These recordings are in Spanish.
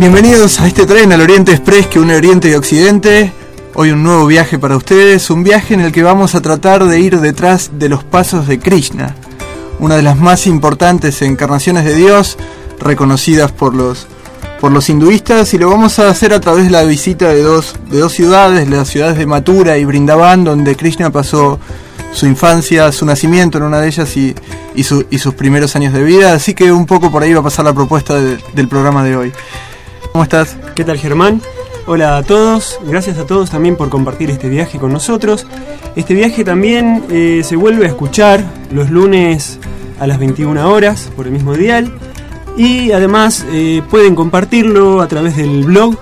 Bienvenidos a este tren al Oriente Express que une Oriente y Occidente. Hoy un nuevo viaje para ustedes, un viaje en el que vamos a tratar de ir detrás de los pasos de Krishna, una de las más importantes encarnaciones de Dios, reconocidas por los, por los hinduistas, y lo vamos a hacer a través de la visita de dos, de dos ciudades, las ciudades de Mathura y Brindavan, donde Krishna pasó su infancia, su nacimiento en una de ellas y, y, su- y sus primeros años de vida, así que un poco por ahí va a pasar la propuesta de- del programa de hoy. ¿Cómo estás? ¿Qué tal Germán? Hola a todos, gracias a todos también por compartir este viaje con nosotros. Este viaje también eh, se vuelve a escuchar los lunes a las 21 horas por el mismo dial y además eh, pueden compartirlo a través del blog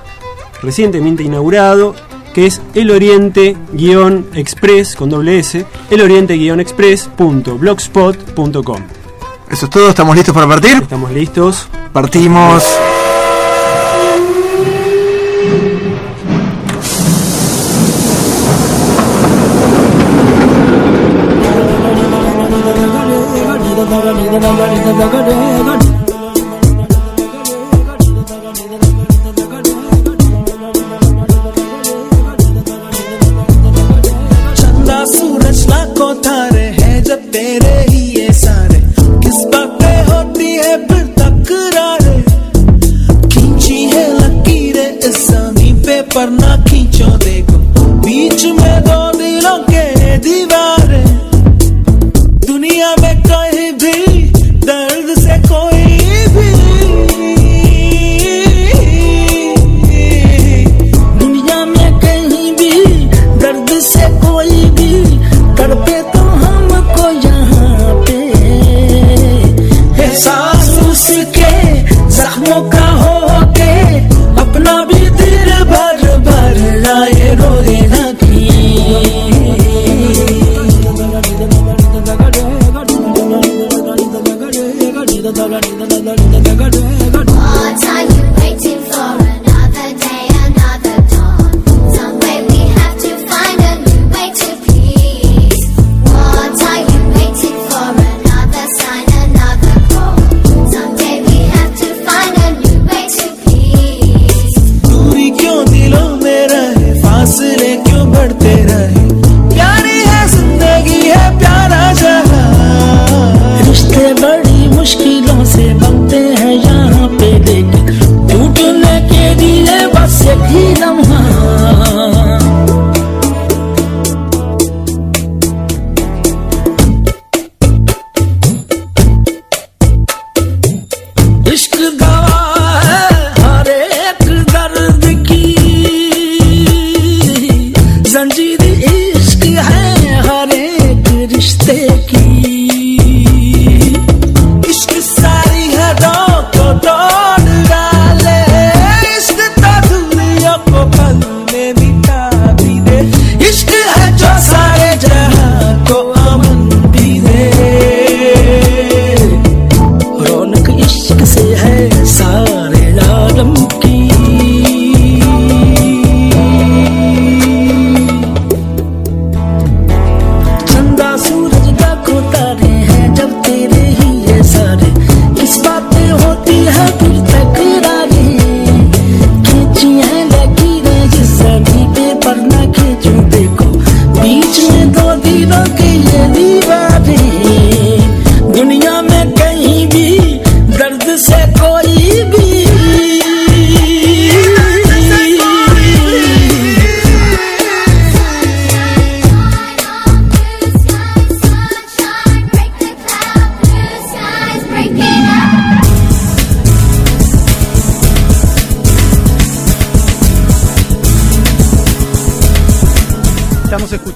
recientemente inaugurado que es eloriente-express con doble S, eloriente-express.blogspot.com. Eso es todo, ¿estamos listos para partir? Estamos listos. Partimos.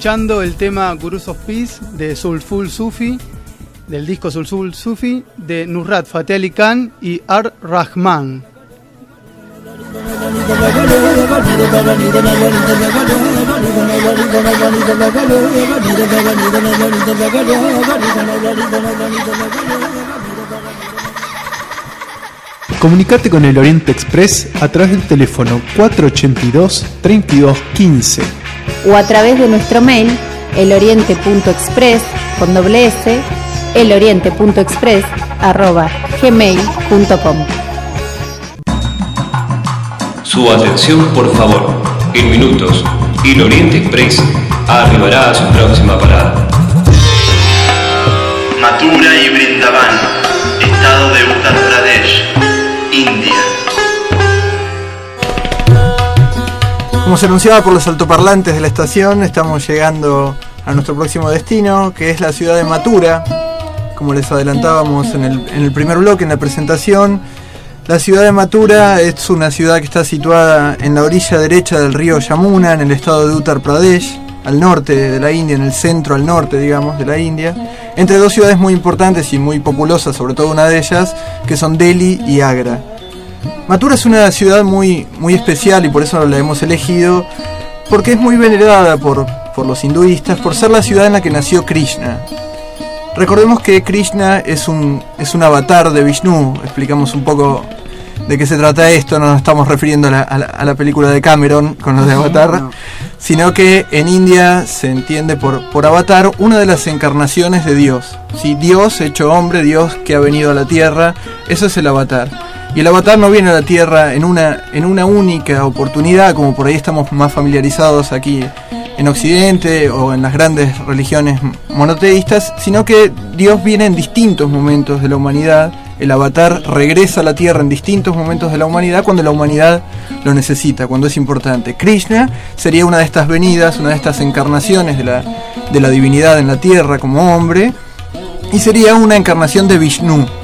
Escuchando el tema Gurus of Peace de Soulful Sufi, del disco Soulful Sufi de Nurrat Fateh Ali Khan y Ar Rahman. Comunicate con el Oriente Express a través del teléfono 482-3215 o a través de nuestro mail eloriente.express con doble s eloriente.express arroba gmail.com Su atención, por favor. En minutos, el Oriente Express arribará a su próxima parada. Como se anunciaba por los altoparlantes de la estación, estamos llegando a nuestro próximo destino, que es la ciudad de Matura. Como les adelantábamos en el, en el primer bloque, en la presentación, la ciudad de Matura es una ciudad que está situada en la orilla derecha del río Yamuna, en el estado de Uttar Pradesh, al norte de la India, en el centro al norte, digamos, de la India, entre dos ciudades muy importantes y muy populosas, sobre todo una de ellas, que son Delhi y Agra. Mathura es una ciudad muy, muy especial y por eso la hemos elegido, porque es muy venerada por, por los hinduistas, por ser la ciudad en la que nació Krishna. Recordemos que Krishna es un, es un avatar de Vishnu, explicamos un poco de qué se trata esto, no nos estamos refiriendo a la, a la- a la película de Cameron con los de Avatar, sino que en India se entiende por, por Avatar una de las encarnaciones de Dios. ¿sí? Dios hecho hombre, Dios que ha venido a la tierra, eso es el Avatar. Y el Avatar no viene a la tierra en una, en una única oportunidad, como por ahí estamos más familiarizados aquí en Occidente o en las grandes religiones monoteístas, sino que Dios viene en distintos momentos de la humanidad. El avatar regresa a la Tierra en distintos momentos de la humanidad cuando la humanidad lo necesita, cuando es importante. Krishna sería una de estas venidas, una de estas encarnaciones de la, de la divinidad en la Tierra como hombre, y sería una encarnación de Vishnu.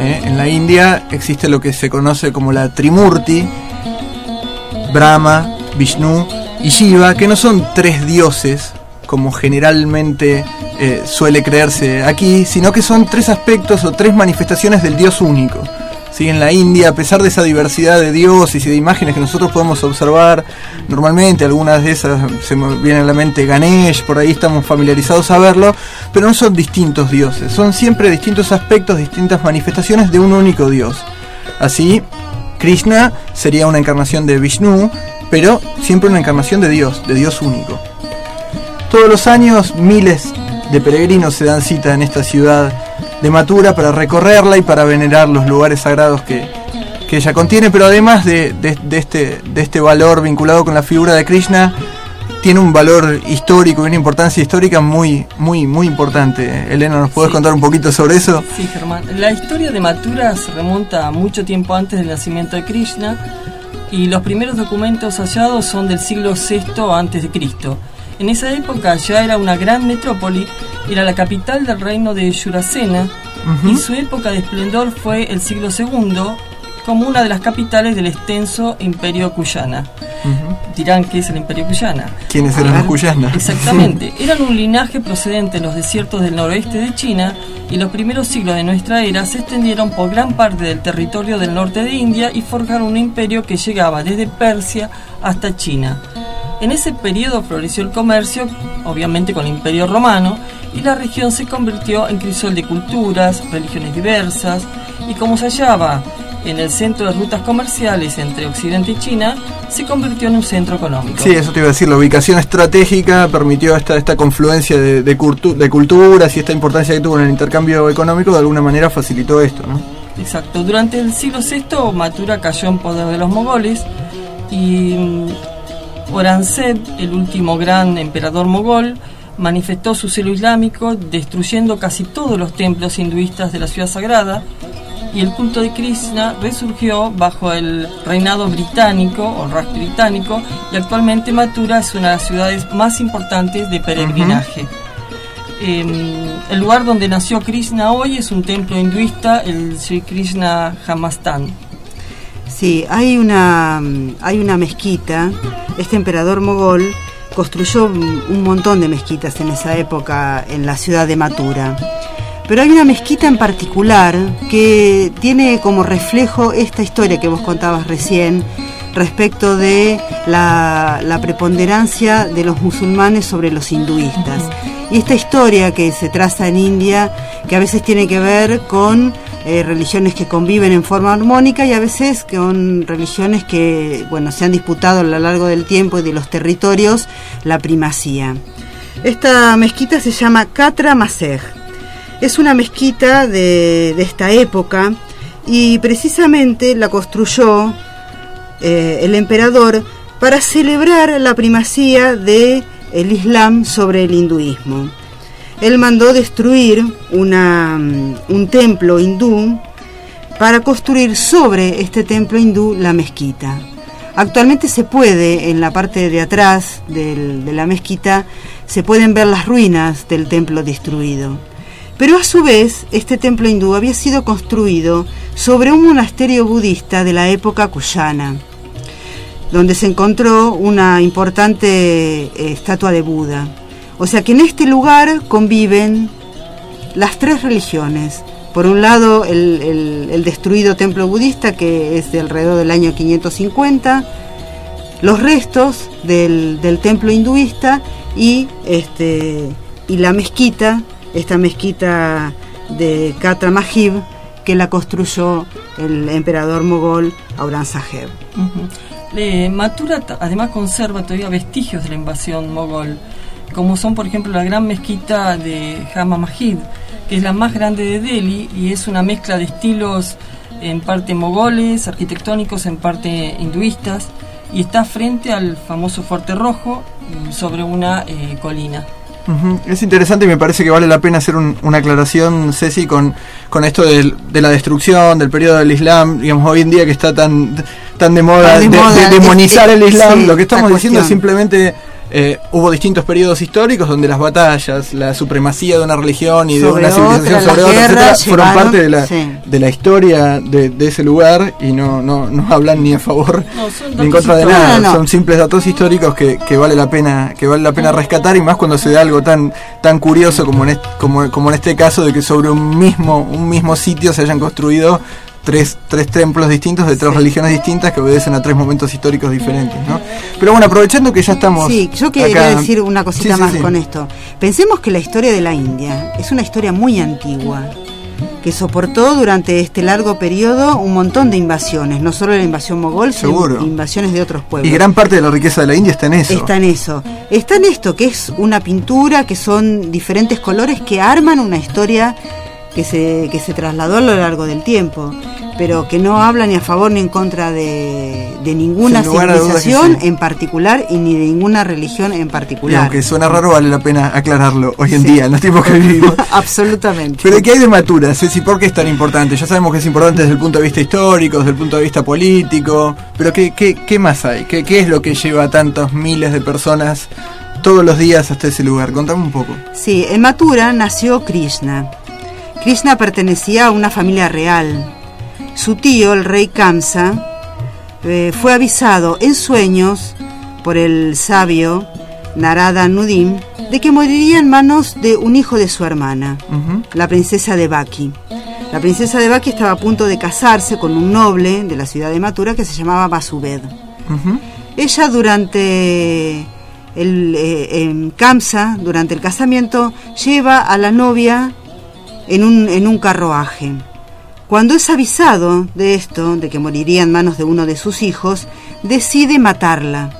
¿Eh? En la India existe lo que se conoce como la Trimurti, Brahma, Vishnu y Shiva, que no son tres dioses, como generalmente eh, suele creerse aquí, sino que son tres aspectos o tres manifestaciones del Dios único. ¿Sí? En la India, a pesar de esa diversidad de dioses y de imágenes que nosotros podemos observar normalmente, algunas de esas se me vienen a la mente Ganesh, por ahí estamos familiarizados a verlo, pero no son distintos dioses, son siempre distintos aspectos, distintas manifestaciones de un único Dios. Así, Krishna sería una encarnación de Vishnu, pero siempre una encarnación de Dios, de Dios único. Todos los años miles de peregrinos se dan cita en esta ciudad de Mathura para recorrerla y para venerar los lugares sagrados que, que ella contiene, pero además de, de- de este, de este valor vinculado con la figura de Krishna, tiene un valor histórico y una importancia histórica muy, muy, muy importante. Elena, ¿nos puedes contar un poquito sobre eso? Sí, Germán. La historia de Mathura se remonta a mucho tiempo antes del nacimiento de Krishna y los primeros documentos hallados son del siglo VI antes de Cristo. En esa época ya era una gran metrópoli, era la capital del reino de Yurasena y su época de esplendor fue el siglo II como una de las capitales del extenso imperio Cuyana. Dirán que es el imperio Cuyana. ¿Quiénes eran los cuyanas? Exactamente. Eran un linaje procedente de los desiertos del noroeste de China y los primeros siglos de nuestra era se extendieron por gran parte del territorio del norte de India y forjaron un imperio que llegaba desde Persia hasta China. En ese periodo floreció el comercio, obviamente con el imperio romano, y la región se convirtió en crisol de culturas, religiones diversas, y como se hallaba en el centro de rutas comerciales entre Occidente y China, se convirtió en un centro económico. Sí, eso te iba a decir, la ubicación estratégica permitió esta, esta confluencia de, de, cultu- de culturas y esta importancia que tuvo en el intercambio económico, de alguna manera facilitó esto, ¿no? Exacto. Durante el siglo VI, Mathura cayó en poder de los mogoles y Aurangzeb, el último gran emperador mogol, manifestó su celo islámico, destruyendo casi todos los templos hinduistas de la ciudad sagrada. Y el culto de Krishna resurgió bajo el reinado británico o Raj británico y actualmente Mathura es una de las ciudades más importantes de peregrinaje. Em, el lugar donde nació Krishna hoy es un templo hinduista, el Sri Krishna Jamastan. Sí, hay una, hay una mezquita, este emperador mogol construyó un un montón de mezquitas en esa época en la ciudad de Matura. Pero hay una mezquita en particular que tiene como reflejo esta historia que vos contabas recién respecto de la, la preponderancia de los musulmanes sobre los hinduistas. Y esta historia que se traza en India, que a veces tiene que ver con eh, religiones que conviven en forma armónica y a veces con religiones que bueno, se han disputado a lo largo del tiempo y de los territorios la primacía. Esta mezquita se llama Katra Masej. Es una mezquita de, de esta época y precisamente la construyó eh, el emperador para celebrar la primacía de el Islam sobre el hinduismo. Él mandó destruir mm, un templo hindú para construir sobre este templo hindú la mezquita. Actualmente se puede, en la parte de atrás de la mezquita, se pueden ver las ruinas del templo destruido. Pero a su vez, este templo hindú había sido construido sobre un monasterio budista de la época cuyana, donde se encontró una importante eh, estatua de Buda. O sea que en este lugar conviven las tres religiones. Por un lado, el, destruido templo budista, que es de alrededor del año 550, los restos del, templo hinduista y, este, y la mezquita, esta mezquita de Katra Mahib, que la construyó el emperador mogol Aurangzeb. Ujú. Eh, Mathura ta- además conserva todavía vestigios de la invasión mogol, como son por ejemplo la gran mezquita de Jama Masjid, que es la más grande de Delhi y es una mezcla de estilos en parte mogoles, arquitectónicos, en parte hinduistas, y está frente al famoso Fuerte Rojo sobre una eh, colina. Ujú. Es interesante y me parece que vale la pena hacer un- una aclaración, Ceci, con, con esto del- de, la destrucción, del periodo del Islam, digamos, hoy en día que está tan, tan de moda, Tan de de, moda, de demonizar el Islam. sí, Lo que estamos esta diciendo es simplemente... eh, hubo distintos periodos históricos donde las batallas, la supremacía de una religión y de una civilización otra, sobre otra, etcétera, fueron llevaron- parte de la, sí. de la historia de, de ese lugar y no, no, no hablan ni a favor No, ni en contra de nada. No, no. Son simples datos históricos que, que vale la pena que vale la pena rescatar y más cuando se da algo tan tan curioso como en este, como, como en este caso de que sobre un mismo un mismo sitio se hayan construido tres, tres templos distintos de tres religiones distintas que obedecen a tres momentos históricos diferentes ¿no? pero bueno aprovechando que ya estamos Sí, yo quería acá- decir una cosita Sí, más con esto. Pensemos que la historia de la India es una historia muy antigua, que soportó durante este largo periodo un montón de invasiones, no solo la invasión mogol, sino invasiones de otros pueblos. y gran parte de la riqueza de la India está en eso Está en eso. Está en esto, que es una pintura, que son diferentes colores que arman una historia que se, que se trasladó a lo largo del tiempo, pero que no habla ni a favor ni en contra de, de ninguna civilización sí. en particular y ni de ninguna religión en y particular. aunque suena raro vale la pena aclararlo hoy en Sí. día en los tiempos que vivimos Absolutamente. Pero ¿qué hay de Matura, Ceci? ¿Por qué es tan importante? Ya sabemos que es importante desde el punto de vista histórico, desde el punto de vista político, pero ¿qué, qué, qué más hay? ¿Qué, ¿Qué es lo que lleva a tantos miles de personas todos los días hasta ese lugar? Contame un poco. Sí, en Mathura nació Krishna. Krishna pertenecía a una familia real. Su tío, el rey Kamsa, eh, fue avisado en sueños por el sabio Narada Nudim de que moriría en manos de un hijo de su hermana, la princesa de Baki. La princesa de Baki estaba a punto de casarse con un noble de la ciudad de Mathura que se llamaba Vasubed. Ella durante el eh, en Kamsa, durante el casamiento, lleva a la novia en un, en un carruaje. Cuando es avisado de esto, de que moriría en manos de uno de sus hijos, decide matarla.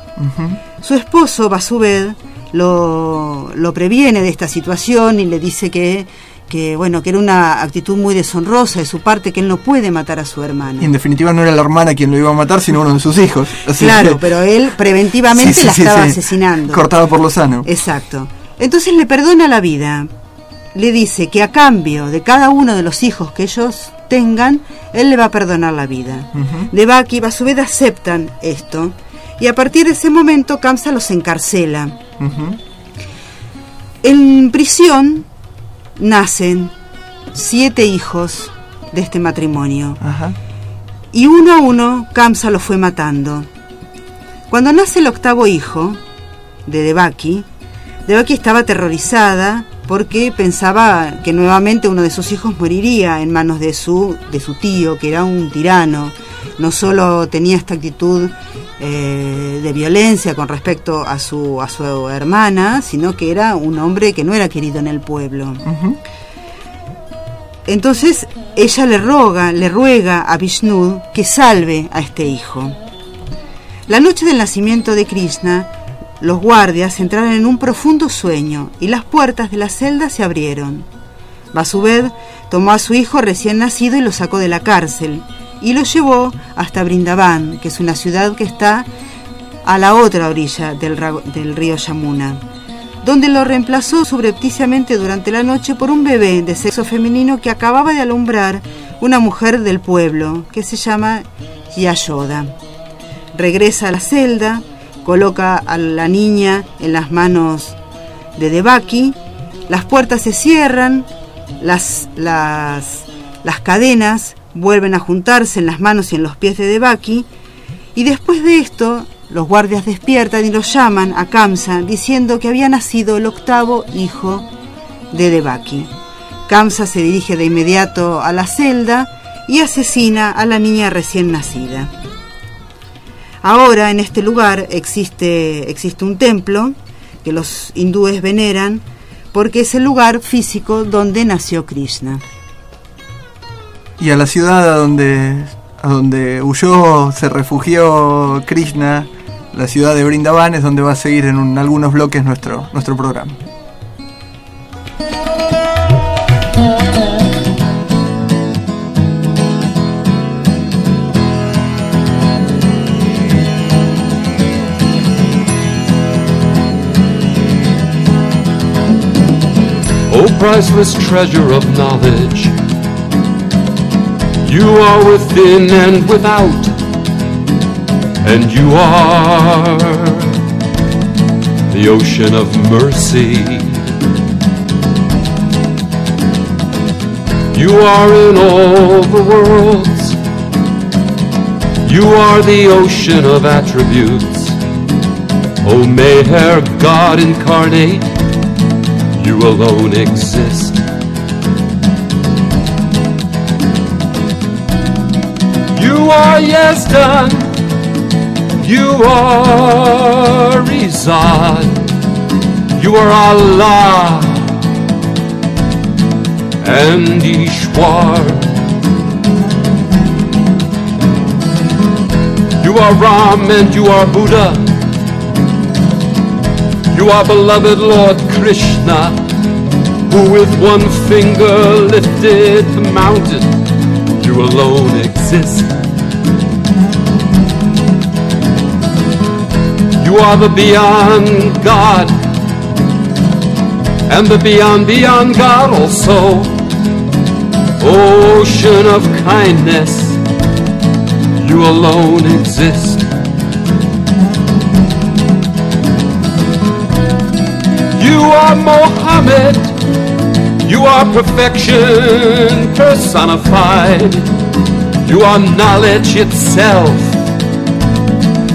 Su esposo, Basubed, lo, lo previene de esta situación y le dice que, que, bueno, que era una actitud muy deshonrosa de su parte, que él no puede matar a su hermana. Y en definitiva no era la hermana quien lo iba a matar, sino uno de sus hijos. Así Claro, que- pero él preventivamente Sí, sí, la sí, estaba asesinando. Cortado por lo sano. Exacto. Entonces le perdona la vida. Le dice que a cambio de cada uno de los hijos que ellos tengan, él le va a perdonar la vida. Devaki y Vasubed aceptan esto. Y a partir de ese momento Kamsa los encarcela. En prisión nacen siete hijos de este matrimonio. Y uno a uno Kamsa los fue matando. Cuando nace el octavo hijo, de Devaki, Devaki estaba aterrorizada porque pensaba que nuevamente uno de sus hijos moriría en manos de su, de su tío, que era un tirano. No solo tenía esta actitud eh, de violencia con respecto a su, a su hermana, sino que era un hombre que no era querido en el pueblo. Entonces ella le roga, le ruega a Vishnu que salve a este hijo. La noche del nacimiento de Krishna, los guardias entraron en un profundo sueño y las puertas de la celda se abrieron. Vasubed tomó a su hijo recién nacido y lo sacó de la cárcel y lo llevó hasta Brindavan, que es una ciudad que está a la otra orilla del río Yamuna, donde lo reemplazó subrepticiamente durante la noche por un bebé de sexo femenino que acababa de alumbrar una mujer del pueblo, que se llama Yashoda. Regresa a la celda, coloca a la niña en las manos de Devaki, las puertas se cierran, las, las, las cadenas vuelven a juntarse en las manos y en los pies de Devaki, y después de esto los guardias despiertan y lo llaman a Kamsa diciendo que había nacido el octavo hijo de Devaki. Kamsa se dirige de inmediato a la celda y asesina a la niña recién nacida. Ahora en este lugar existe, existe un templo que los hindúes veneran porque es el lugar físico donde nació Krishna. Y a la ciudad a donde, a donde huyó, se refugió Krishna, la ciudad de Brindavan, es donde va a seguir en un- algunos bloques nuestro, nuestro programa. Priceless treasure of knowledge, you are within and without, and you are the ocean of mercy. You are in all the worlds, you are the ocean of attributes. O Meher God incarnate, you alone exist. You are Yazdan, you are Rizad, you are Allah and Ishwar. You are Ram and you are Buddha. You are beloved Lord Krishna, who with one finger lifted the mountain. You alone exist. You are the beyond God, and the beyond beyond God also. Ocean of kindness, you alone exist. You are Mohammed. You are perfection personified. You are knowledge itself.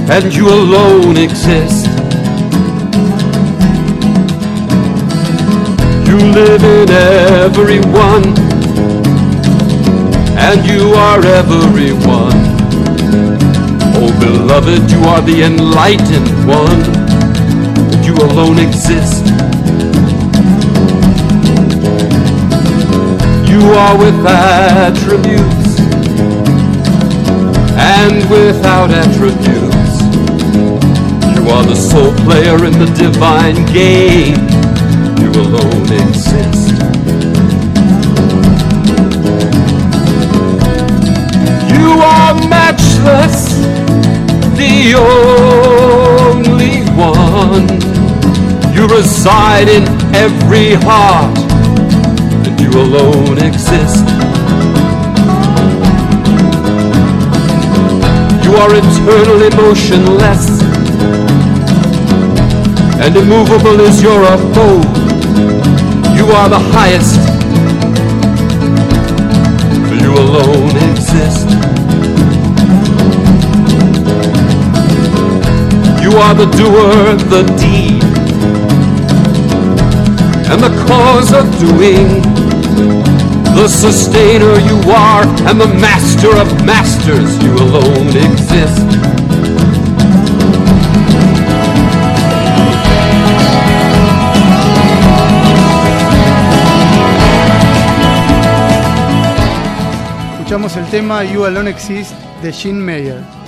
And you alone exist. You live in everyone. And you are everyone. Oh, beloved, you are the enlightened one. You alone exist. You are with attributes and without attributes. You are the sole player in the divine game. You alone exist. You are matchless, the only one. You reside in every heart alone exist. You are eternally motionless, and immovable is your abode. You are the highest, for you alone exist. You are the doer, the deed, and the cause of doing. The sustainer you are, and the master of masters, you alone exist. Escuchamos el tema You Alone Exist de Gene Mayer.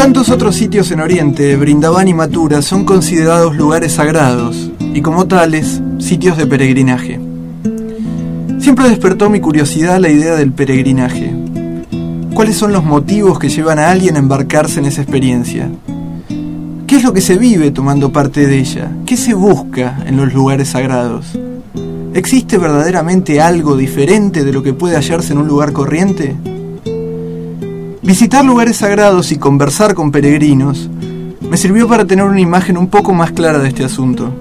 Tantos otros sitios en Oriente, Brindavan y Mathura son considerados lugares sagrados y como tales, sitios de peregrinaje. Siempre despertó mi curiosidad la idea del peregrinaje. ¿Cuáles son los motivos que llevan a alguien a embarcarse en esa experiencia? ¿Qué es lo que se vive tomando parte de ella? ¿Qué se busca en los lugares sagrados? ¿Existe verdaderamente algo diferente de lo que puede hallarse en un lugar corriente? Visitar lugares sagrados y conversar con peregrinos me sirvió para tener una imagen un poco más clara de este asunto.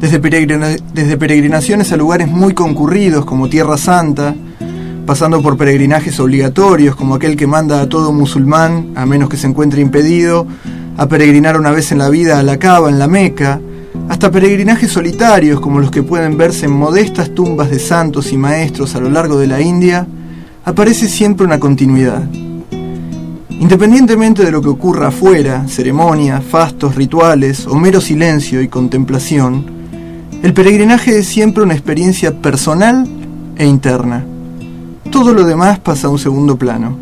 Desde, peregrina- desde peregrinaciones a lugares muy concurridos como Tierra Santa, pasando por peregrinajes obligatorios como aquel que manda a todo musulmán, a menos que se encuentre impedido, a peregrinar una vez en la vida a la Cava en la Meca, hasta peregrinajes solitarios como los que pueden verse en modestas tumbas de santos y maestros a lo largo de la India, aparece siempre una continuidad. Independientemente de lo que ocurra afuera, ceremonias, fastos, rituales o mero silencio y contemplación, el peregrinaje es siempre una experiencia personal e interna. Todo lo demás pasa a un segundo plano.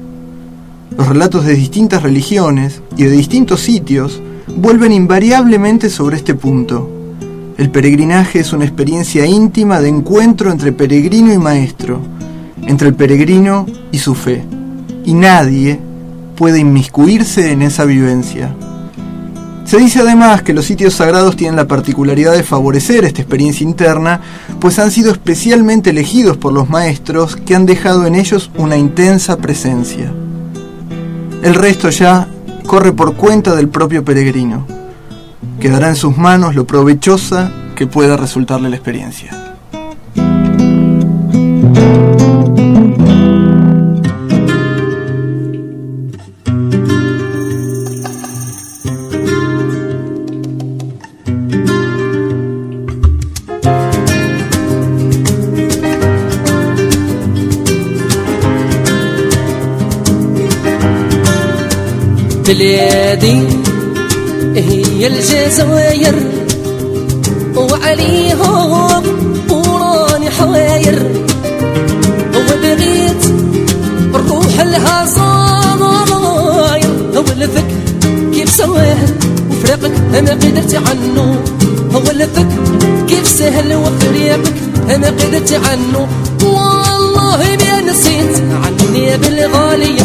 Los relatos de distintas religiones y de distintos sitios vuelven invariablemente sobre este punto. El peregrinaje es una experiencia íntima de encuentro entre peregrino y maestro, entre el peregrino y su fe, y nadie puede inmiscuirse en esa vivencia. Se dice además que los sitios sagrados tienen la particularidad de favorecer esta experiencia interna, pues han sido especialmente elegidos por los maestros que han dejado en ellos una intensa presencia. El resto ya corre por cuenta del propio peregrino. Quedará en sus manos lo provechosa que pueda resultarle la experiencia. بلادي هي الجزائر وعليهم وراني حواير. وبغيت الروح لها صاير ولفك كيف سواهل وفراقك أنا قدرت عنه. ولفك كيف سهل وفريقك؟ أنا قدرت عنه. والله ما نسيت عني بالغالية.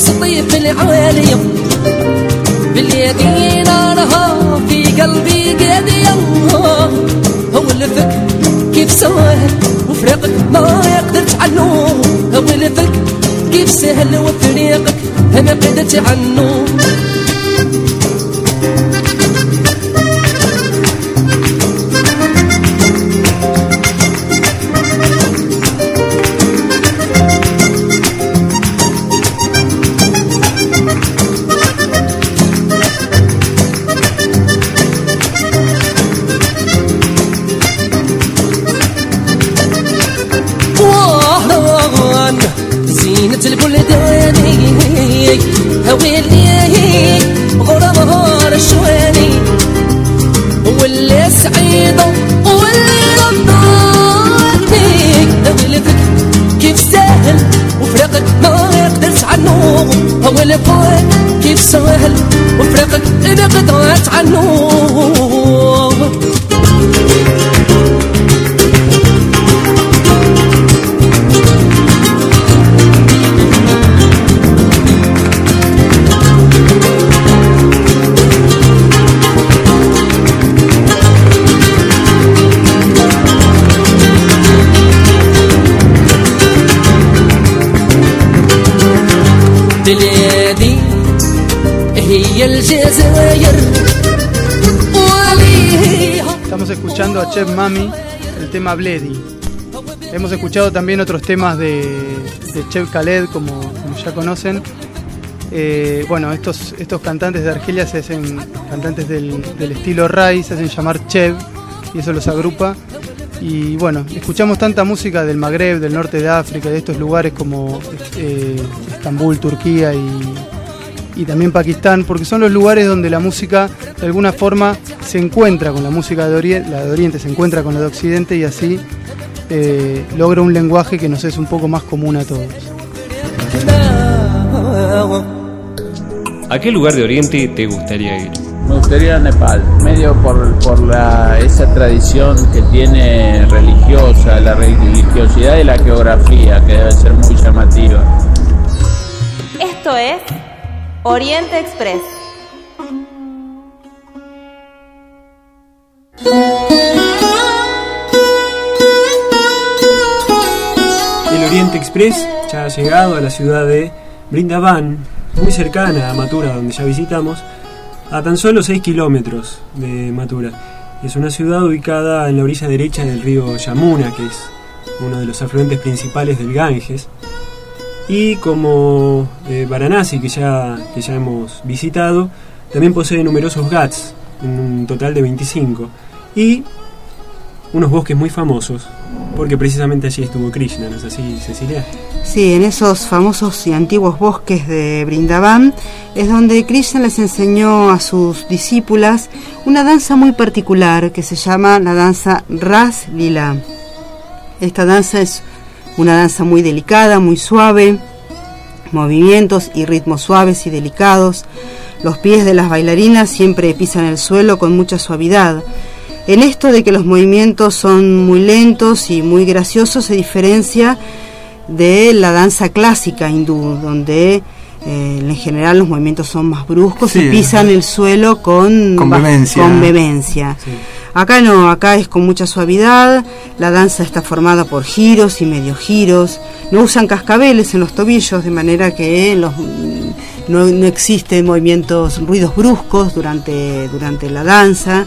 وسطي في العالية باليدين راها في قلبي قادية هو لفك كيف سهل وفراقك ما قدرت عنه هو لفك كيف سهل وفريقك أنا قدرت عنه ولفك كيف سهل وفراقك أنا قدرت عنه a Chef Mami, el tema Bledy. Hemos escuchado también otros temas de, de Chef Khaled, como, ya conocen. Eh, bueno, estos, estos cantantes de Argelia se hacen cantantes del, del estilo Rai, se hacen llamar Chev y eso los agrupa. Y bueno, escuchamos tanta música del Magreb, del norte de África, de estos lugares como eh, Estambul, Turquía y, y también Pakistán, porque son los lugares donde la música de alguna forma se encuentra con la música de Oriente, la de Oriente se encuentra con la de Occidente y así eh, logra un lenguaje que nos es un poco más común a todos. ¿A qué lugar de Oriente te gustaría ir? Me gustaría ir a Nepal, medio por, por la, esa tradición que tiene religiosa, la religiosidad y la geografía, que debe ser muy llamativa. Esto es Oriente Express. Express ya ha llegado a la ciudad de Brindavan, muy cercana a Matura, donde ya visitamos, a tan solo 6 kilómetros de Matura. Es una ciudad ubicada en la orilla derecha del río Yamuna, que es uno de los afluentes principales del Ganges. Y como eh, Varanasi, que ya, que ya hemos visitado, también posee numerosos ghats, en un total de 25. Y unos bosques muy famosos, porque precisamente allí estuvo Krishna, ¿no es así, Cecilia? Sí, en esos famosos y antiguos bosques de Brindavan es donde Krishna les enseñó a sus discípulas una danza muy particular que se llama la danza Ras Lila. Esta danza es una danza muy delicada, muy suave, movimientos y ritmos suaves y delicados. Los pies de las bailarinas siempre pisan el suelo con mucha suavidad. En esto de que los movimientos son muy lentos y muy graciosos se diferencia de la danza clásica hindú, donde eh, en general los movimientos son más bruscos Sí, y pisan el suelo con, Con ba- vehemencia. con vehemencia. Acá no, acá es con mucha suavidad, la danza está formada por giros y medio giros, no usan cascabeles en los tobillos, de manera que los, no, no existen movimientos, ruidos bruscos durante, durante la danza.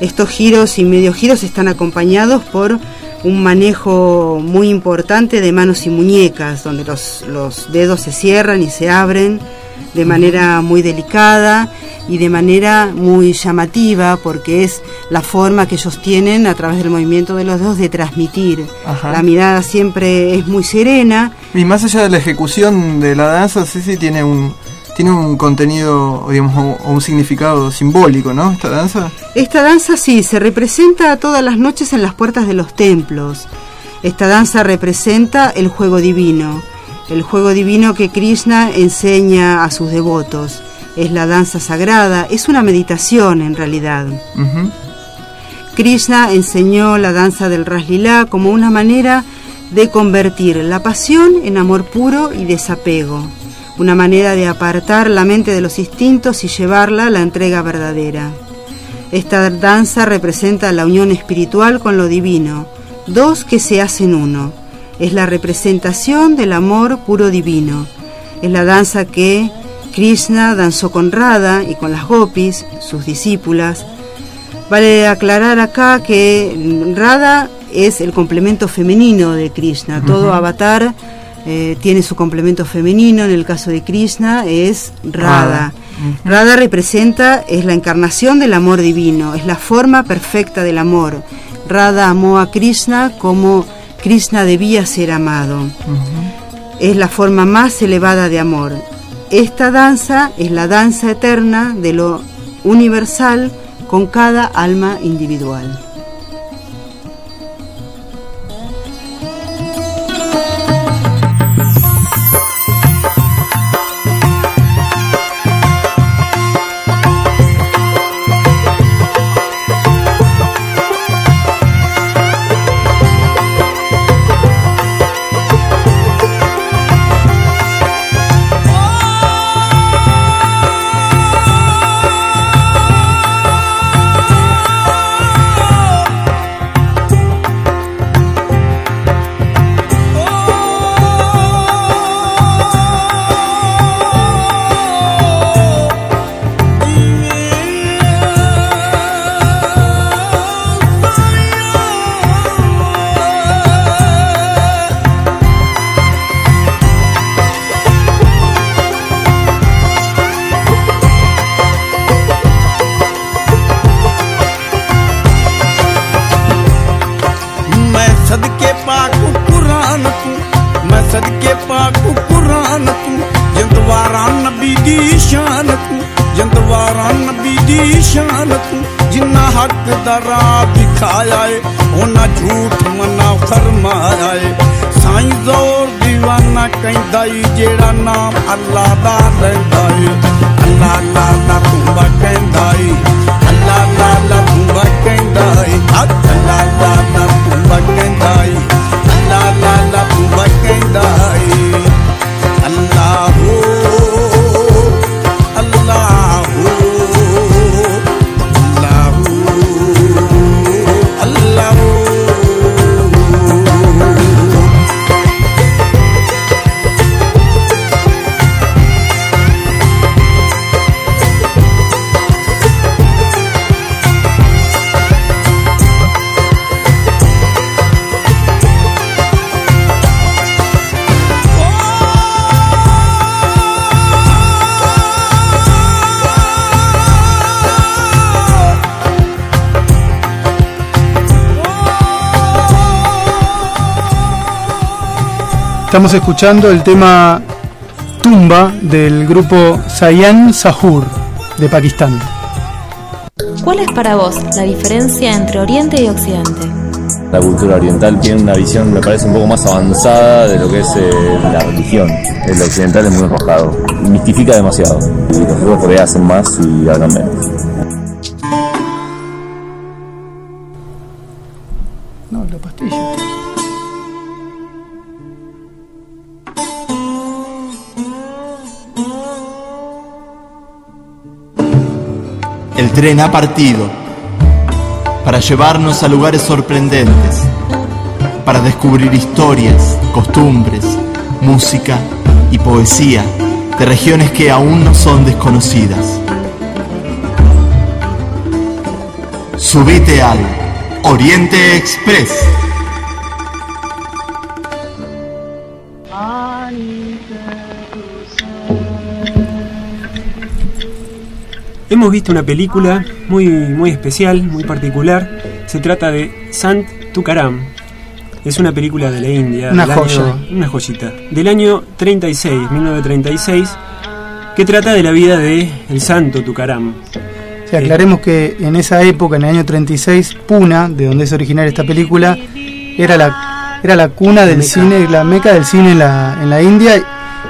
Estos giros y medio giros están acompañados por un manejo muy importante de manos y muñecas, donde los, los dedos se cierran y se abren de manera muy delicada y de manera muy llamativa, porque es la forma que ellos tienen a través del movimiento de los dedos de transmitir. Ajá. La mirada siempre es muy serena, Y más allá de la ejecución de la danza, Ceci tiene un tiene un contenido, digamos, o un significado simbólico, ¿no? Esta danza. Esta danza sí, se representa todas las noches en las puertas de los templos. Esta danza representa el juego divino, el juego divino que Krishna enseña a sus devotos. Es la danza sagrada, es una meditación en realidad. Krishna enseñó la danza del Raslila como una manera de convertir la pasión en amor puro y desapego, una manera de apartar la mente de los instintos y llevarla a la entrega verdadera. Esta danza representa la unión espiritual con lo divino, dos que se hacen uno. Es la representación del amor puro divino. Es la danza que Krishna danzó con Radha y con las gopis, sus discípulas, Vale aclarar acá que Radha es el complemento femenino de Krishna. Todo avatar eh, tiene su complemento femenino. En el caso de Krishna es Radha. Radha representa, es la encarnación del amor divino, es la forma perfecta del amor. Radha amó a Krishna como Krishna debía ser amado. Es la forma más elevada de amor. Esta danza es la danza eterna de lo universal con cada alma individual. ਕੇ ਪਾਕ ਕੁਰਾਨ ਤੂੰ ਜੰਦਵਾਰਾ ਨਬੀ ਦੀ ਸ਼ਾਨ ਤੂੰ ਜੰਦਵਾਰਾ ਨਬੀ ਦੀ ਸ਼ਾਨ ਤੂੰ, ਜਿੰਨਾ ਹੱਕ ਦਾ ਰਾਹ ਦਿਖਾਇਆ ਏ ਉਹਨਾਂ ਝੂਠ ਮਨਾ ਫਰਮਾਇਆ ਏ। ਸਾਈਂ ਜ਼ੋਰ دیਵਾਨਾ ਕਹਿੰਦਾ ਈ, ਜਿਹੜਾ ਨਾਮ ਅੱਲਾ ਦਾ ਲੈਂਦਾ ਏ। ਅੱਲਾ ਲਾ ਲਾ ਤੂੰ ਬਾ ਕਹਿੰਦਾ ਏ ਅੱਲਾ ਲਾ ਤੂੰ ਬਾ ਕਹਿੰਦਾ ਏ। மட்டங்காய் அல்லா அல்லா பூ மட்டங்காய் அல்லாஹூ Estamos escuchando el tema Tumba del grupo Sayan Sahur de Pakistán. ¿Cuál es para vos la diferencia entre Oriente y Occidente? La cultura oriental tiene una visión, me parece, un poco más avanzada de lo que es eh, la religión. El occidental es muy enroscado, mistifica demasiado. Y los grupos por ahí hacen más y hablan menos. Tren ha partido para llevarnos a lugares sorprendentes, para descubrir historias, costumbres, música y poesía de regiones que aún no son desconocidas. Subite al Oriente Express. Hemos visto una película muy, muy especial, muy particular. Se trata de Sant Tukaram. Es una película de la India. Una joya. año- una joyita. Del año 36, 1936, que trata de la vida de el santo Tukaram. O sea, aclaremos que en esa época, en el año 36, Pune, de donde es originaria esta película, era la, era la cuna del Meca. cine, la meca del cine en la, en la India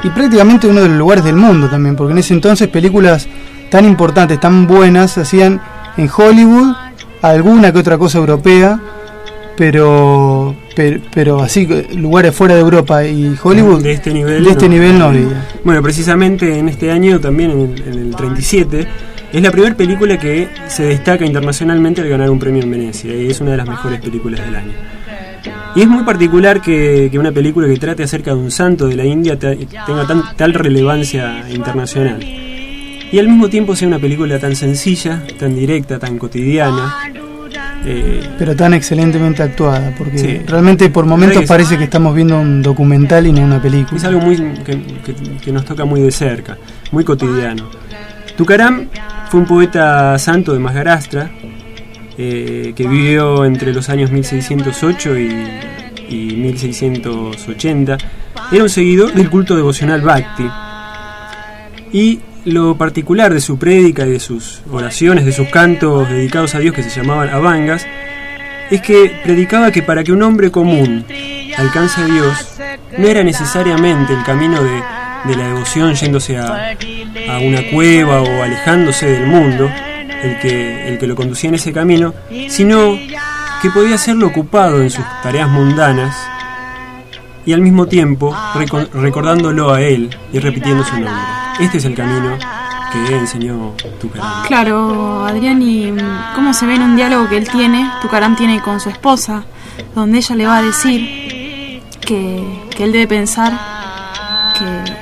y prácticamente uno de los lugares del mundo también, porque en ese entonces películas tan importantes, tan buenas, se hacían en Hollywood, alguna que otra cosa europea, pero, pero, pero así, lugares fuera de Europa y Hollywood, de este nivel, de este nivel no había. Bueno, precisamente en este año, también en el, en el 37, es la primera película que se destaca internacionalmente al ganar un premio en Venecia y es una de las mejores películas del año. Y es muy particular que, que una película que trate acerca de un santo de la India te- tenga tan- tal relevancia internacional. Y al mismo tiempo sea una película tan sencilla, tan directa, tan cotidiana. eh, pero tan excelentemente actuada, porque Sí. realmente por momentos parece que estamos viendo un documental y no una película. Es algo muy que, que- que nos toca muy de cerca, muy cotidiano. Tukaram fue un poeta santo de Maharashtra eh, que vivió entre los años 1608 y, y 1680. Era un seguidor del culto devocional Bhakti. Y lo particular de su prédica y de sus oraciones, de sus cantos dedicados a Dios que se llamaban Avangas, es que predicaba que para que un hombre común alcance a Dios, no era necesariamente el camino de, la devoción yéndose a, una cueva o alejándose del mundo, el que, el que lo conducía en ese camino, sino que podía hacerlo ocupado en sus tareas mundanas y al mismo tiempo reco- recordándolo a él y repitiendo su nombre. Este es el camino que enseñó Tukaram. Claro, Adrián, y cómo se ve en un diálogo que él tiene, Tucarán tiene con su esposa, donde ella le va a decir que, que él debe pensar que,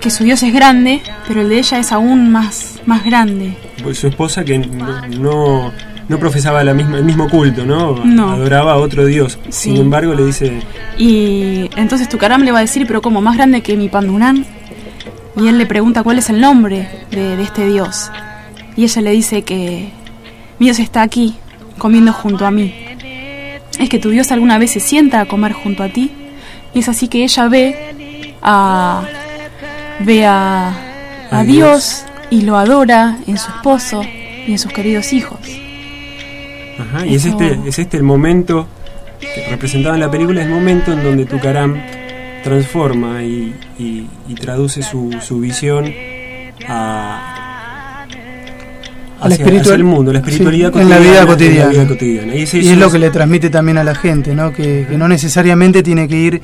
que su Dios es grande, pero el de ella es aún más, más grande. Pues su esposa que no, no, no profesaba la misma, el mismo culto, ¿no? No. Adoraba a otro dios. Sí. Sin embargo, le dice, Y entonces Tucaram le va a decir, pero como más grande que mi Pandunán. Y él le pregunta cuál es el nombre de, de este dios. Y ella le dice que mi Dios está aquí, comiendo junto a mí. Es que tu Dios alguna vez se sienta a comer junto a ti. Y es así que ella ve a, ve a, Dios y lo adora en su esposo y en sus queridos hijos. Ajá, y es este, es este el momento que representado en la película, es el momento en donde Tucaram transforma y, y- y traduce su, su visión a, Al hacia- espiritual- hacia el mundo, la espiritualidad sí, en la vida cotidiana. en la vida cotidiana. Y, es Y eso, es lo es- que le transmite también a la gente, ¿no? Que, que no necesariamente tiene que ir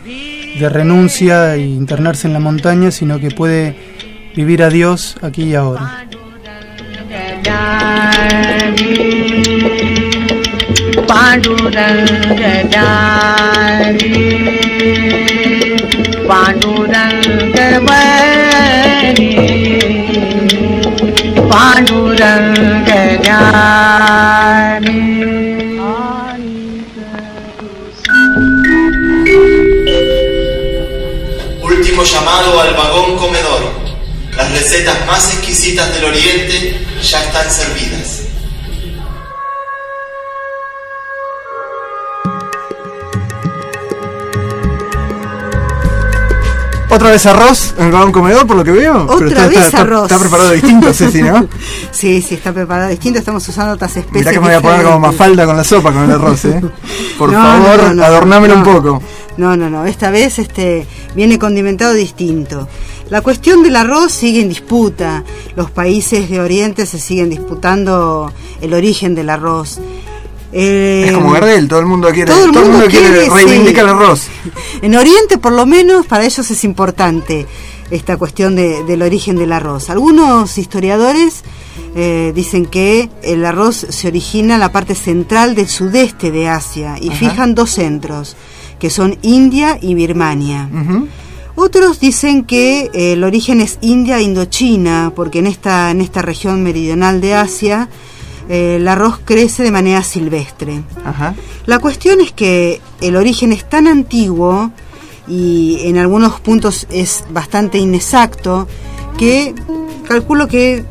de renuncia e internarse en la montaña, sino que puede vivir a Dios aquí y ahora. Pandurang Último llamado al vagón comedor. Las recetas más exquisitas del Oriente ya están servidas. Otra vez arroz en el comedor, por lo que veo. Pero Otra está, vez está- arroz. Está preparado distinto, Ceci, ¿no? sí, sí, está preparado distinto. Estamos usando otras especies. Mirá que me voy a poner como mafalda con la sopa, con el arroz, ¿eh? Por No, favor, no, adornámelo un poco. No, no, no. Esta vez este viene condimentado distinto. La cuestión del arroz sigue en disputa. Los países de Oriente se siguen disputando el origen del arroz. Eh, Es como Gardel, todo el mundo quiere, todo el mundo quiere, quiere, reivindicar sí. el arroz. En Oriente, por lo menos, para ellos es importante esta cuestión de- del origen del arroz. Algunos historiadores eh, dicen que el arroz se origina en la parte central del sudeste de Asia y Ajá. fijan dos centros, que son India y Birmania. Otros dicen que eh, el origen es India e Indochina, porque en esta, en esta región meridional de Asia eh, el arroz crece de manera silvestre. Ajá. La cuestión es que el origen es tan antiguo y en algunos puntos es bastante inexacto que calculo que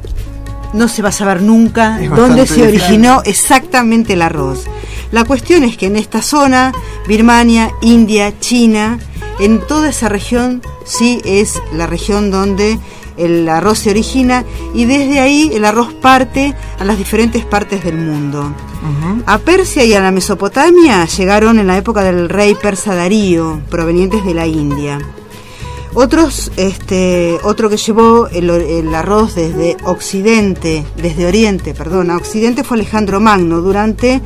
no se va a saber nunca dónde se originó exactamente el arroz. La cuestión es que en esta zona, Birmania, India, China, en toda esa región sí es la región donde el arroz se origina y desde ahí el arroz parte a las diferentes partes del mundo. A Persia y a la Mesopotamia llegaron en la época del rey persa Darío, provenientes de la India. Otros, este, otro que llevó el, el arroz desde Occidente, desde Oriente, perdón, a Occidente fue Alejandro Magno durante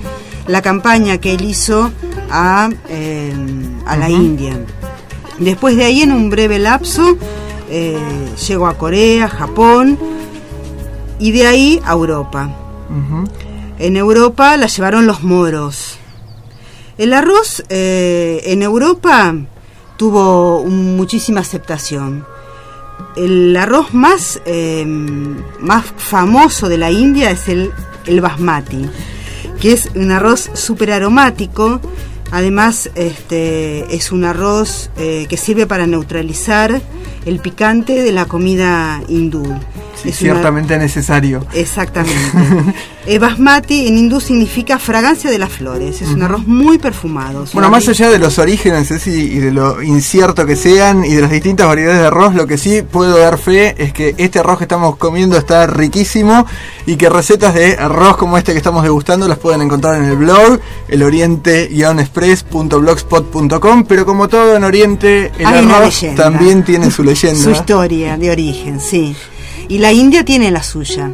la campaña que él hizo a, eh, a la. India. Después de ahí, en un breve lapso, eh, llegó a Corea, Japón y de ahí a Europa. En Europa la llevaron los moros. El arroz eh, en Europa tuvo muchísima aceptación. El arroz más, eh, más famoso de la India es el, el basmati, que es un arroz súper aromático. Además, este, es un arroz eh, que sirve para neutralizar el picante de la comida hindú. Sí, Es una- ciertamente necesario. Exactamente. Eh, basmati en hindú significa fragancia de las flores. Es un arroz muy perfumado. Bueno, más allá de los orígenes y de lo incierto que sean y de las distintas variedades de arroz, lo que sí puedo dar fe es que este arroz que estamos comiendo está riquísimo y que recetas de arroz como este que estamos degustando las pueden encontrar en el blog, eloriente-express.blogspot.com, pero como todo en Oriente, el Hay arroz también tiene su leyenda. Su historia de origen, sí. Y la India tiene la suya.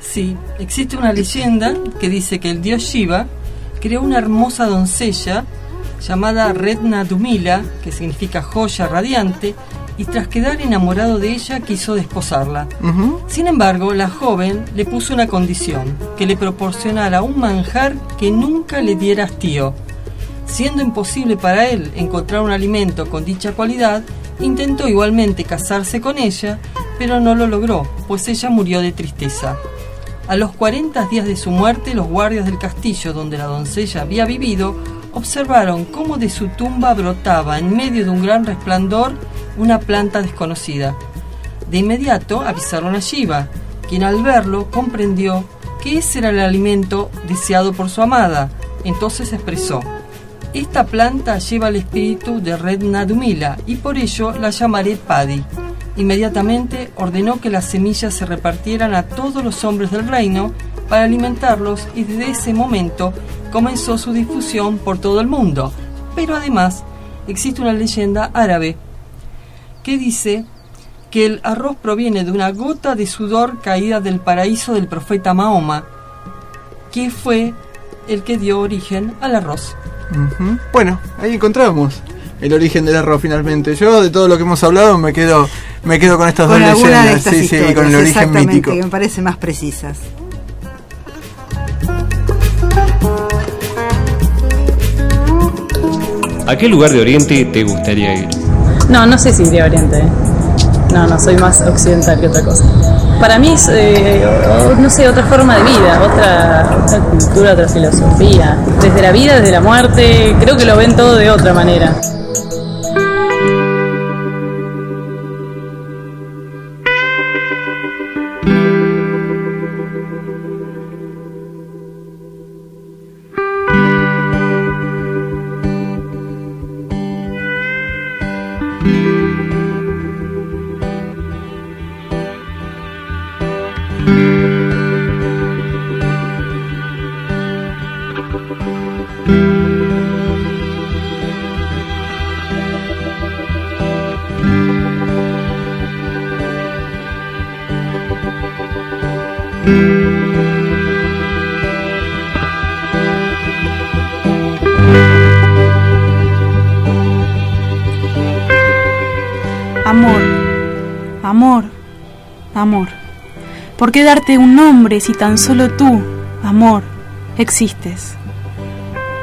Sí, existe una leyenda que dice que el dios Shiva creó una hermosa doncella llamada Redna Dumila, que significa joya radiante, y tras quedar enamorado de ella quiso desposarla. Sin embargo, la joven le puso una condición, que le proporcionara un manjar que nunca le diera hastío. Siendo imposible para él encontrar un alimento con dicha cualidad, intentó igualmente casarse con ella, pero no lo logró, pues ella murió de tristeza. A los 40 días de su muerte, los guardias del castillo donde la doncella había vivido observaron cómo de su tumba brotaba en medio de un gran resplandor una planta desconocida. De inmediato avisaron a Shiva, quien al verlo comprendió que ese era el alimento deseado por su amada. Entonces expresó, esta planta lleva el espíritu de Red Nadumila y por ello la llamaré Padi. Inmediatamente ordenó que las semillas se repartieran a todos los hombres del reino para alimentarlos y desde ese momento comenzó su difusión por todo el mundo. Pero además existe una leyenda árabe que dice que el arroz proviene de una gota de sudor caída del paraíso del profeta Mahoma, que fue el que dio origen al arroz. Bueno, ahí encontramos el origen del arroz finalmente. Yo de todo lo que hemos hablado me quedo me quedo con estas Con dos alguna de leyendas, estas sí, sí, historias, con el origen exactamente, mítico. que me parecen más precisas. ¿A qué lugar de Oriente te gustaría ir? No, no sé si iría a Oriente. No, no, soy más occidental que otra cosa. Para mí es, eh, no sé, otra forma de vida, otra, otra cultura, otra filosofía. Desde la vida, desde la muerte, creo que lo ven todo de otra manera. ¿Por qué darte un nombre si tan solo tú, amor, existes?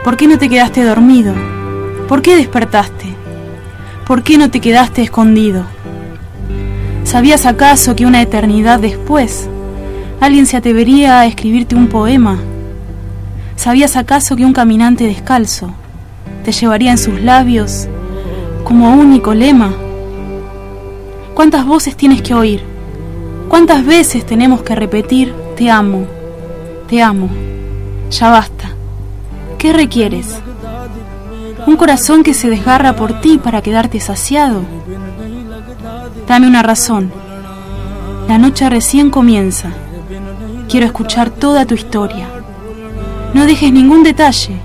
¿Por qué no te quedaste dormido? ¿Por qué despertaste? ¿Por qué no te quedaste escondido? ¿Sabías acaso que una eternidad después alguien se atrevería a escribirte un poema? ¿Sabías acaso que un caminante descalzo te llevaría en sus labios como único lema? ¿Cuántas voces tienes que oír? ¿Cuántas veces tenemos que repetir te amo, te amo? Ya basta. ¿Qué requieres? ¿Un corazón que se desgarra por ti para quedarte saciado? Dame una razón. La noche recién comienza. Quiero escuchar toda tu historia. No dejes ningún detalle.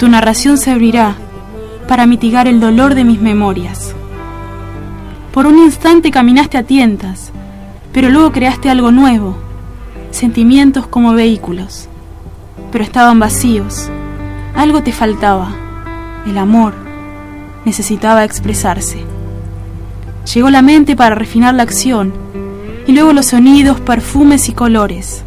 Tu narración servirá para mitigar el dolor de mis memorias. Por un instante caminaste a tientas, pero luego creaste algo nuevo, sentimientos como vehículos, pero estaban vacíos. Algo te faltaba. El amor necesitaba expresarse. Llegó la mente para refinar la acción, y luego los sonidos, perfumes y colores.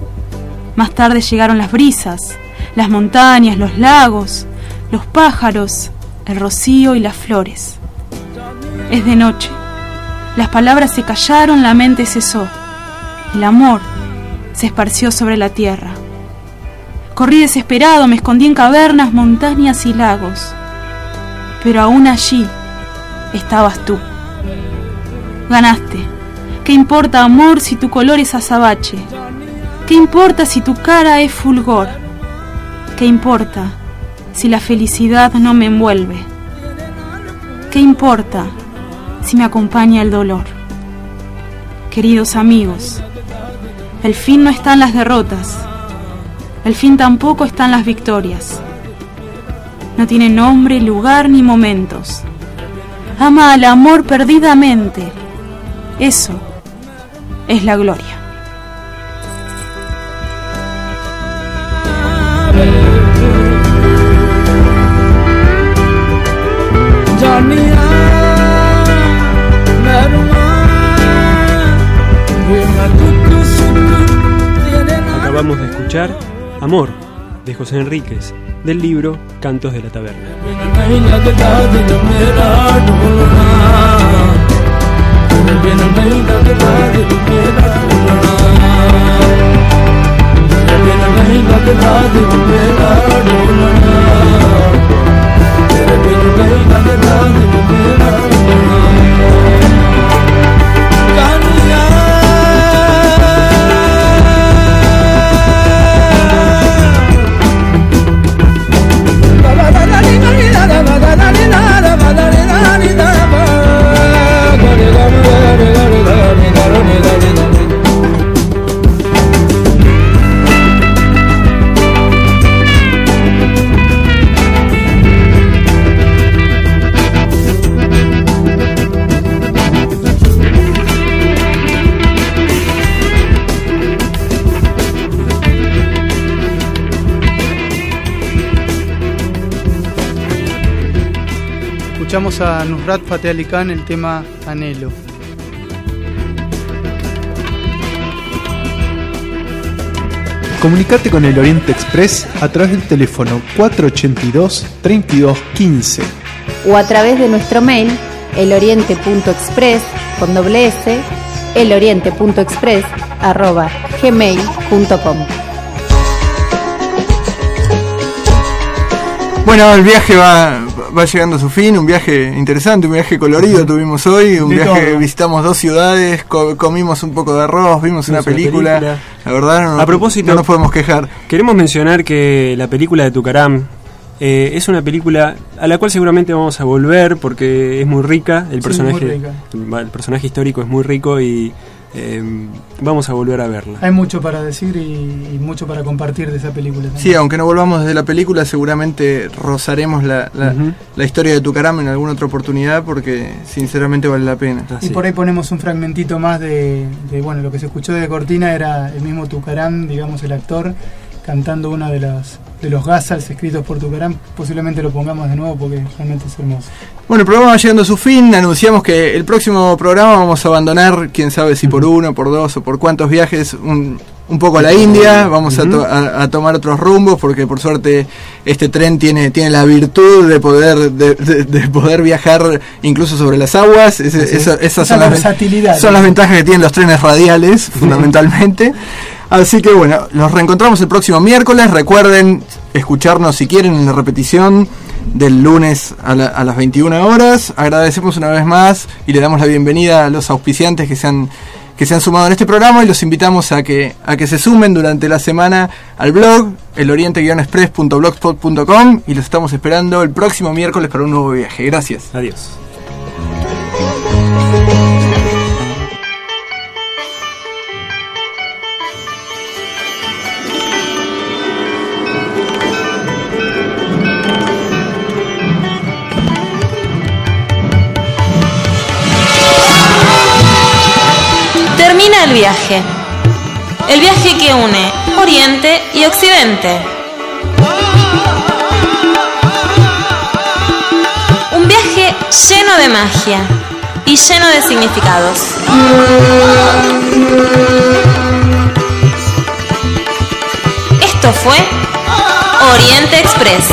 Más tarde llegaron las brisas, las montañas, los lagos, los pájaros, el rocío y las flores. Es de noche. Las palabras se callaron, la mente cesó. El amor se esparció sobre la tierra. Corrí desesperado, me escondí en cavernas, montañas y lagos. Pero aún allí estabas tú. Ganaste. ¿Qué importa, amor, si tu color es azabache? ¿Qué importa si tu cara es fulgor? ¿Qué importa si la felicidad no me envuelve? ¿Qué importa si me acompaña el dolor? Queridos amigos, el fin no está en las derrotas, el fin tampoco está en las victorias. No tiene nombre, lugar ni momentos. Ama al amor perdidamente. Eso es la gloria. De escuchar Amor de José Enríquez del libro Cantos de la Taberna. Escuchamos a Nusrat Fateh Ali Khan el tema Anhelo. Comunicate con el Oriente Express a través del teléfono 482-3215 o a través de nuestro mail eloriente.express con doble s eloriente.express arroba gmail.com Bueno, el viaje va, va llegando a su fin, un viaje interesante, un viaje colorido tuvimos hoy, un De viaje, todo. visitamos dos ciudades, co- comimos un poco de arroz, vimos una película, película. la verdad no, A propósito, no nos podemos quejar. Queremos mencionar que la película de Tucaram eh, es una película a la cual seguramente vamos a volver porque es muy rica. El Sí, personaje, rica. el personaje histórico es muy rico y eh, vamos a volver a verla. Hay mucho para decir y, y mucho para compartir de esa película. también. Sí, aunque no volvamos desde la película, seguramente rozaremos la, la, la historia de Tucaram en alguna otra oportunidad porque sinceramente vale la pena. Y por ahí ponemos un fragmentito más de, de, bueno, lo que se escuchó de Cortina era el mismo Tucarán, digamos, el actor, cantando una de las de los Gazals escritos por Tucarán. Posiblemente lo pongamos de nuevo porque realmente es hermoso. Bueno, el programa va llegando a su fin. Anunciamos que el próximo programa vamos a abandonar, quién sabe si por uno, por dos o por cuántos viajes, un, un poco a la India. Vamos a, to- a- a tomar otros rumbos porque por suerte este tren tiene, tiene la virtud de poder, de, de- de poder viajar incluso sobre las aguas. Es. esas Esa son las, ven- versatilidad. son las ventajas que tienen los trenes radiales, fundamentalmente. Así que bueno, los reencontramos el próximo miércoles. Recuerden escucharnos si quieren en la repetición del lunes a, la- a las 21 horas. Agradecemos una vez más y le damos la bienvenida a los auspiciantes que se han que se han sumado en este programa y los invitamos a que a que se sumen durante la semana al blog eloriente-express.blogspot.com y los estamos esperando el próximo miércoles para un nuevo viaje. Gracias. Adiós. El viaje. El viaje que une Oriente y Occidente. Un viaje lleno de magia y lleno de significados. Esto fue Oriente Express.